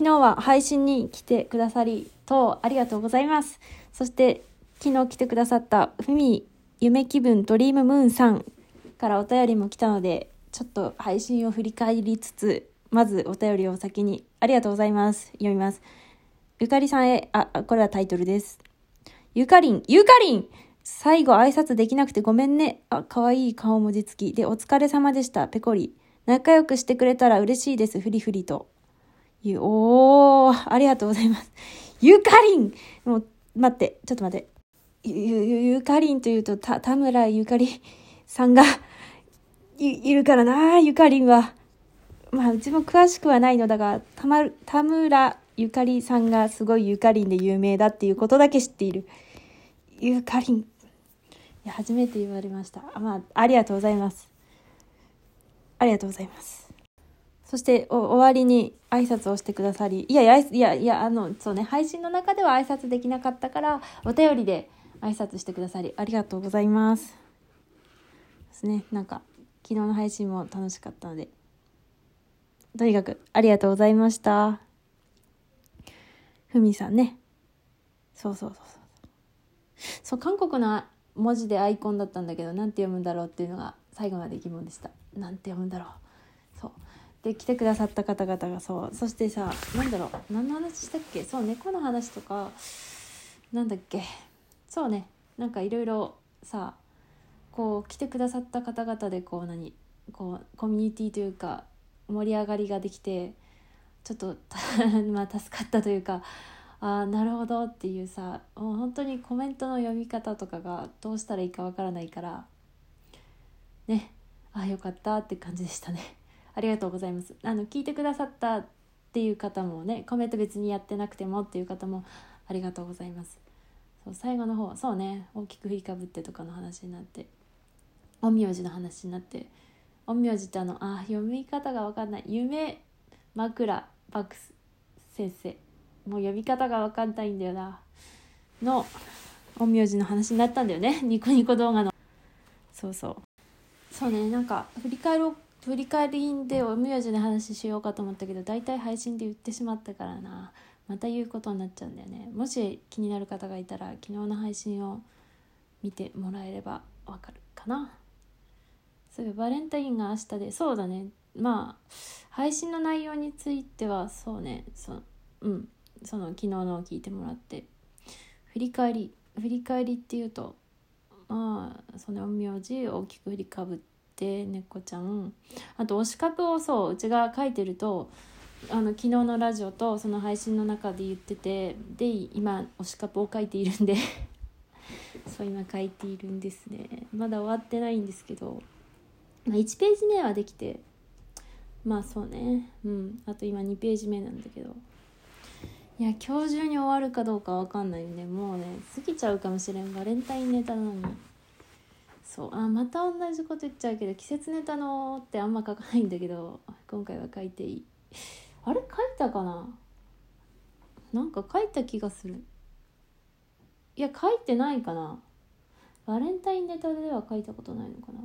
昨日は配信に来てくださり、とありがとうございます。そして、昨日来てくださった、ふみ、夢気分ドリームムーンさんからお便りも来たので、ちょっと配信を振り返りつつ、まずお便りを先に、ありがとうございます。読みます。ゆかりさんへ、あ、これはタイトルです。ゆかりん、ゆかりん最後挨拶できなくてごめんね。あ、かわいい顔文字付き。で、お疲れ様でした。ペコリ。仲良くしてくれたら嬉しいです。ふりふりと。ゆ、おー、ありがとうございます。ゆかりんもう、待って、ちょっと待って。ゆ、ゆ、ゆかりんというと、た、田村ゆかりさんが、い、いるからな、ゆかりんは。まあ、うちも詳しくはないのだが、たま、田村ゆかりさんがすごいゆかりんで有名だっていうことだけ知っている。ゆかりん。いや、初めて言われました。まあ、ありがとうございます。ありがとうございます。そして、お終わりに挨拶をしてくださり、いやいや、いや、いや、あの、そうね、配信の中では挨拶できなかったから、お便りで挨拶してくださり、ありがとうございます。ですね、なんか、昨日の配信も楽しかったので、とにかく、ありがとうございました。ふみさんね。そうそうそうそう。そう、韓国の文字でアイコンだったんだけど、なんて読むんだろうっていうのが最後まで疑問でした。なんて読むんだろう。で、来てくださった方々がそう。そしてさ、なんだろう。何の話したっけ？そう、猫の話とか、なんだっけ？そうね。なんかいろいろさ、こう、来てくださった方々で、こう、何こう、コミュニティというか、盛り上がりができて、ちょっと、まあ、助かったというか、ああなるほどっていうさもう本当にコメントの読み方とかがどうしたらいいかわからないからねああよかったって感じでしたねありがとうございます。あの聞いてくださったっていう方もねコメント別にやってなくてもっていう方もありがとうございます。そう最後の方そうね大きく振りかぶってとかの話になって陰陽師の話になって陰陽師ってあのあ読み方がわかんない。夢枕バックス先生。もう呼び方が分かんないんだよな。の陰陽師の話になったんだよね。ニコニコ動画の。そうそう。そうねなんか振り返ろう振り返りで陰陽師の話しようかと思ったけど大体配信で言ってしまったからな。また言うことになっちゃうんだよね。もし気になる方がいたら昨日の配信を見てもらえればわかるかな。そういえばバレンタインが明日で。そうだね。まあ配信の内容についてはそうね。そうん。その昨日のを聞いてもらって。振り返り。振り返りっていうとまあその陰陽師大きく振りかぶって猫ちゃん。あと推しカプをそううちが書いてるとあの昨日のラジオとその配信の中で言っててで今推しカプを書いているんで そう今書いているんですね。まだ終わってないんですけど、まあ、1ページ目はできてまあそうね。うん。あと今2ページ目なんだけど。いや今日中に終わるかどうかわかんないんでもうね過ぎちゃうかもしれん。バレンタインネタなのに。そう。あまた同じこと言っちゃうけど季節ネタのってあんま書かないんだけど今回は書いていい。あれ？書いたかな？なんか書いた気がする。いや書いてないかな。バレンタインネタでは書いたことないのかな。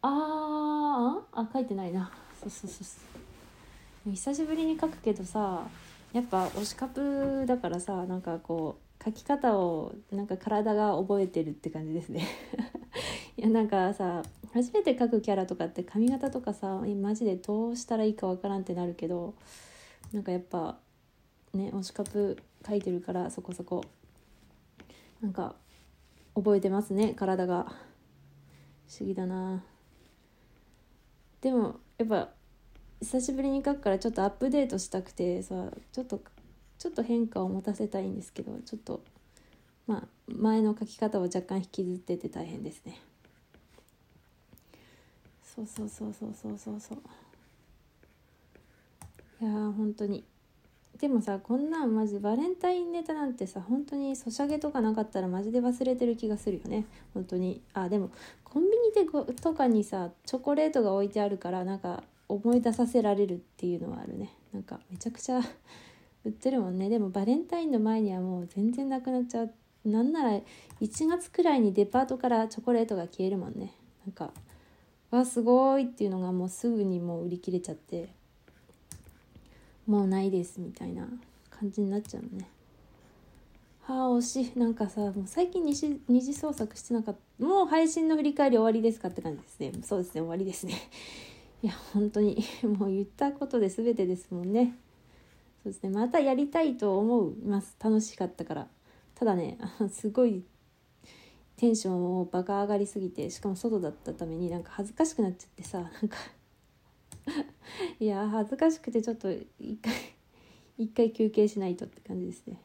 あーあ書いてないな。そうそうそうそう。久しぶりに書くけどさやっぱ推しカプだからさなんかこう書き方をなんか体が覚えてるって感じですね。いやなんかさ初めて書くキャラとかって髪型とかさマジでどうしたらいいかわからんってなるけどなんかやっぱね推しカプ書いてるからそこそこ。なんか覚えてますね体が。不思議だな。でもやっぱ久しぶりに書くからちょっとアップデートしたくてさちょっとちょっと変化を持たせたいんですけどちょっとまあ前の書き方を若干引きずってて大変ですね。そうそうそうそうそうそうそう。いやー本当に。でもさこんなんマジバレンタインネタなんてさ本当にソシャゲとかなかったらマジで忘れてる気がするよね。本当に。あでもコンビニでごとかにさチョコレートが置いてあるからなんか思い出させられるっていうのはあるね。なんかめちゃくちゃ売ってるもんね。でもバレンタインの前にはもう全然なくなっちゃう。なんなら1月くらいにデパートからチョコレートが消えるもんね。なんかわすごいっていうのがもうすぐにもう売り切れちゃって。もうないですみたいな感じになっちゃうのね。はあ惜しい。なんかさもう最近二次二次創作してなかった。もう配信の振り返り終わりですかって感じですね。そうですね終わりですね。いや本当に。もう言ったことで全てですもんね。そうですね。またやりたいと思います。楽しかったから。ただね すごいテンションをバカ上がりすぎてしかも外だったためになんか恥ずかしくなっちゃってさなんか。いや恥ずかしくてちょっと一回 一回休憩しないとって感じですね。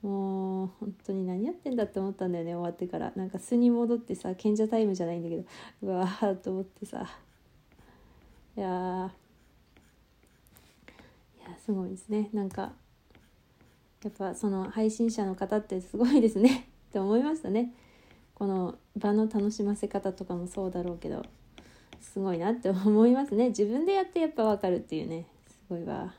もう本当に何やってんだって思ったんだよね終わってから。なんか素に戻ってさ賢者タイムじゃないんだけどうわーと思ってさ。いややすごいですね。なんかやっぱその配信者の方ってすごいですね。って思いましたね。この場の楽しませ方とかもそうだろうけどすごいなって思いますね。自分でやってやっぱ分かるっていうね。すごいわ。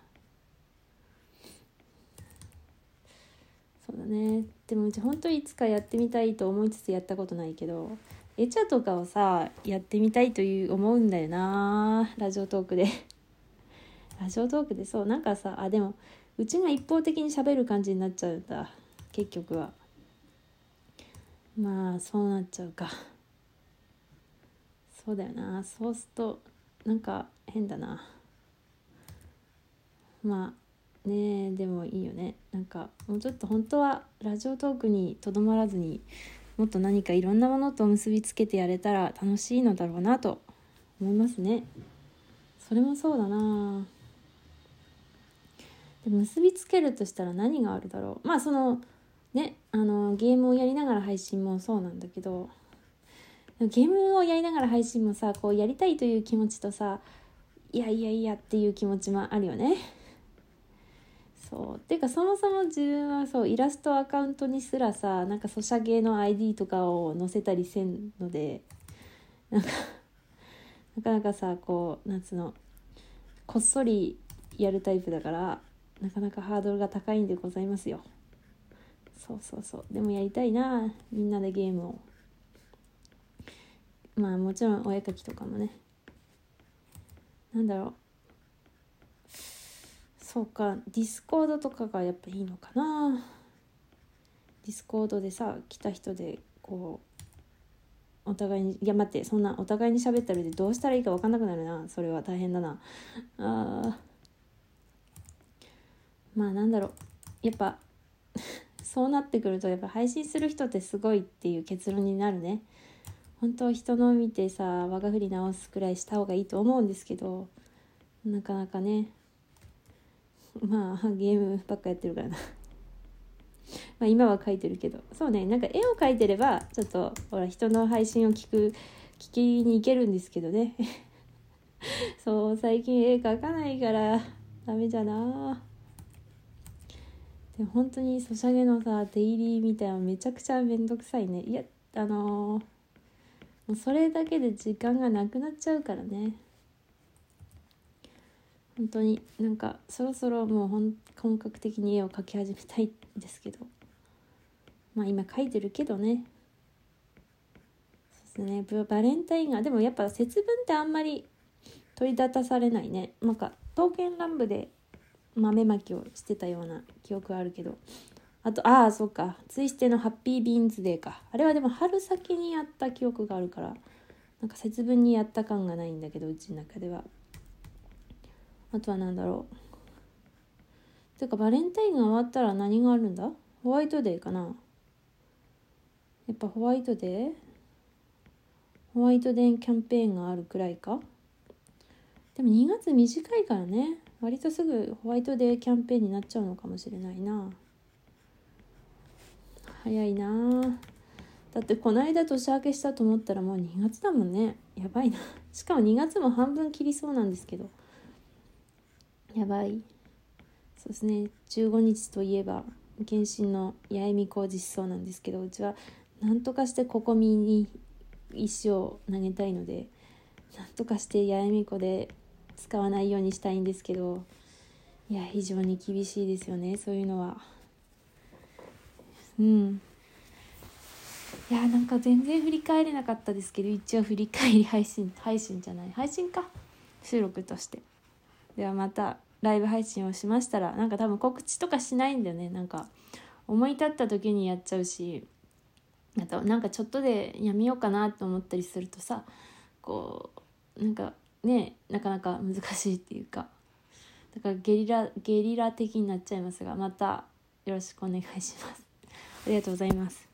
そうだね。でもうち本当いつかやってみたいと思いつつやったことないけどエチャとかをさやってみたいという思うんだよな。ラジオトークで。ラジオトークでそうなんかさあでもうちが一方的に喋る感じになっちゃうんだ結局は。まあそうなっちゃうか。そうだよな。そうするとなんか変だな。まあねでもいいよね。なんかもうちょっと本当はラジオトークにとどまらずにもっと何かいろんなものと結びつけてやれたら楽しいのだろうなと思いますね。それもそうだな。で結びつけるとしたら何があるだろう？まあそのねあのゲームをやりながら配信もそうなんだけどゲームをやりながら配信もさこうやりたいという気持ちとさいやいやいやっていう気持ちもあるよね。そう。っていうかそもそも自分はそうイラストアカウントにすらさなんかソシャゲの ID とかを載せたりせんのでなんかなかなかさこう夏のこっそりやるタイプだからなかなかハードルが高いんでございますよ。そうそうそう。でもやりたいなみんなでゲームを。まあもちろんお絵かきとかもね。なんだろう。そうかディスコードとかがやっぱいいのかな。ディスコードでさ来た人でこうお互いにいや待ってそんなお互いに喋ったらでどうしたらいいか分かんなくなるな。それは大変だな。あー。まあなんだろう。やっぱ そうなってくるとやっぱ配信する人ってすごいっていう結論になるね。本当人の見てさ我が振り直すくらいした方がいいと思うんですけどなかなかね。まあゲームばっかやってるからな。まあ今は描いてるけど。そうねなんか絵を描いてればちょっとほら人の配信を聞く聞きに行けるんですけどね。そう最近絵描かないからダメじゃな。で本当にソシャゲのさデイリーみたいなめちゃくちゃめんどくさいね。いやあのー、もうそれだけで時間がなくなっちゃうからね。本当になんかそろそろもう本本格的に絵を描き始めたいんですけど。まあ今描いてるけどね。そうですね。バレンタインがでもやっぱ節分ってあんまり取り立たされないね。なんか刀剣乱舞で豆まきをしてたような記憶はあるけど。あとああそうか。ツイステのハッピービーンズデーか。あれはでも春先にやった記憶があるからなんか節分にやった感がないんだけどうちの中では。あとは何だろう。ていうかバレンタインが終わったら何があるんだ？ホワイトデーかな。やっぱホワイトデー？ホワイトデーキャンペーンがあるくらいか。でも2月短いからね。割とすぐホワイトデーキャンペーンになっちゃうのかもしれないな。早いな。だってこの間年明けしたと思ったらもう2月だもんね。やばいな。しかも2月も半分切りそうなんですけど。やばい。そうですね。15日といえば検診の八重美子実装なんですけどうちは何とかしてここみに石を投げたいのでなんとかして八重美子で使わないようにしたいんですけどいや非常に厳しいですよねそういうのは。うん。いやなんか全然振り返れなかったですけど一応振り返り配信配信じゃない配信か。収録として。ではまたライブ配信をしましたらなんか多分告知とかしないんだよね。なんか思い立った時にやっちゃうしあとなんかちょっとでやめようかなと思ったりするとさこうなんかねなかなか難しいっていうか。だからゲリラゲリラ的になっちゃいますがまたよろしくお願いします。ありがとうございます。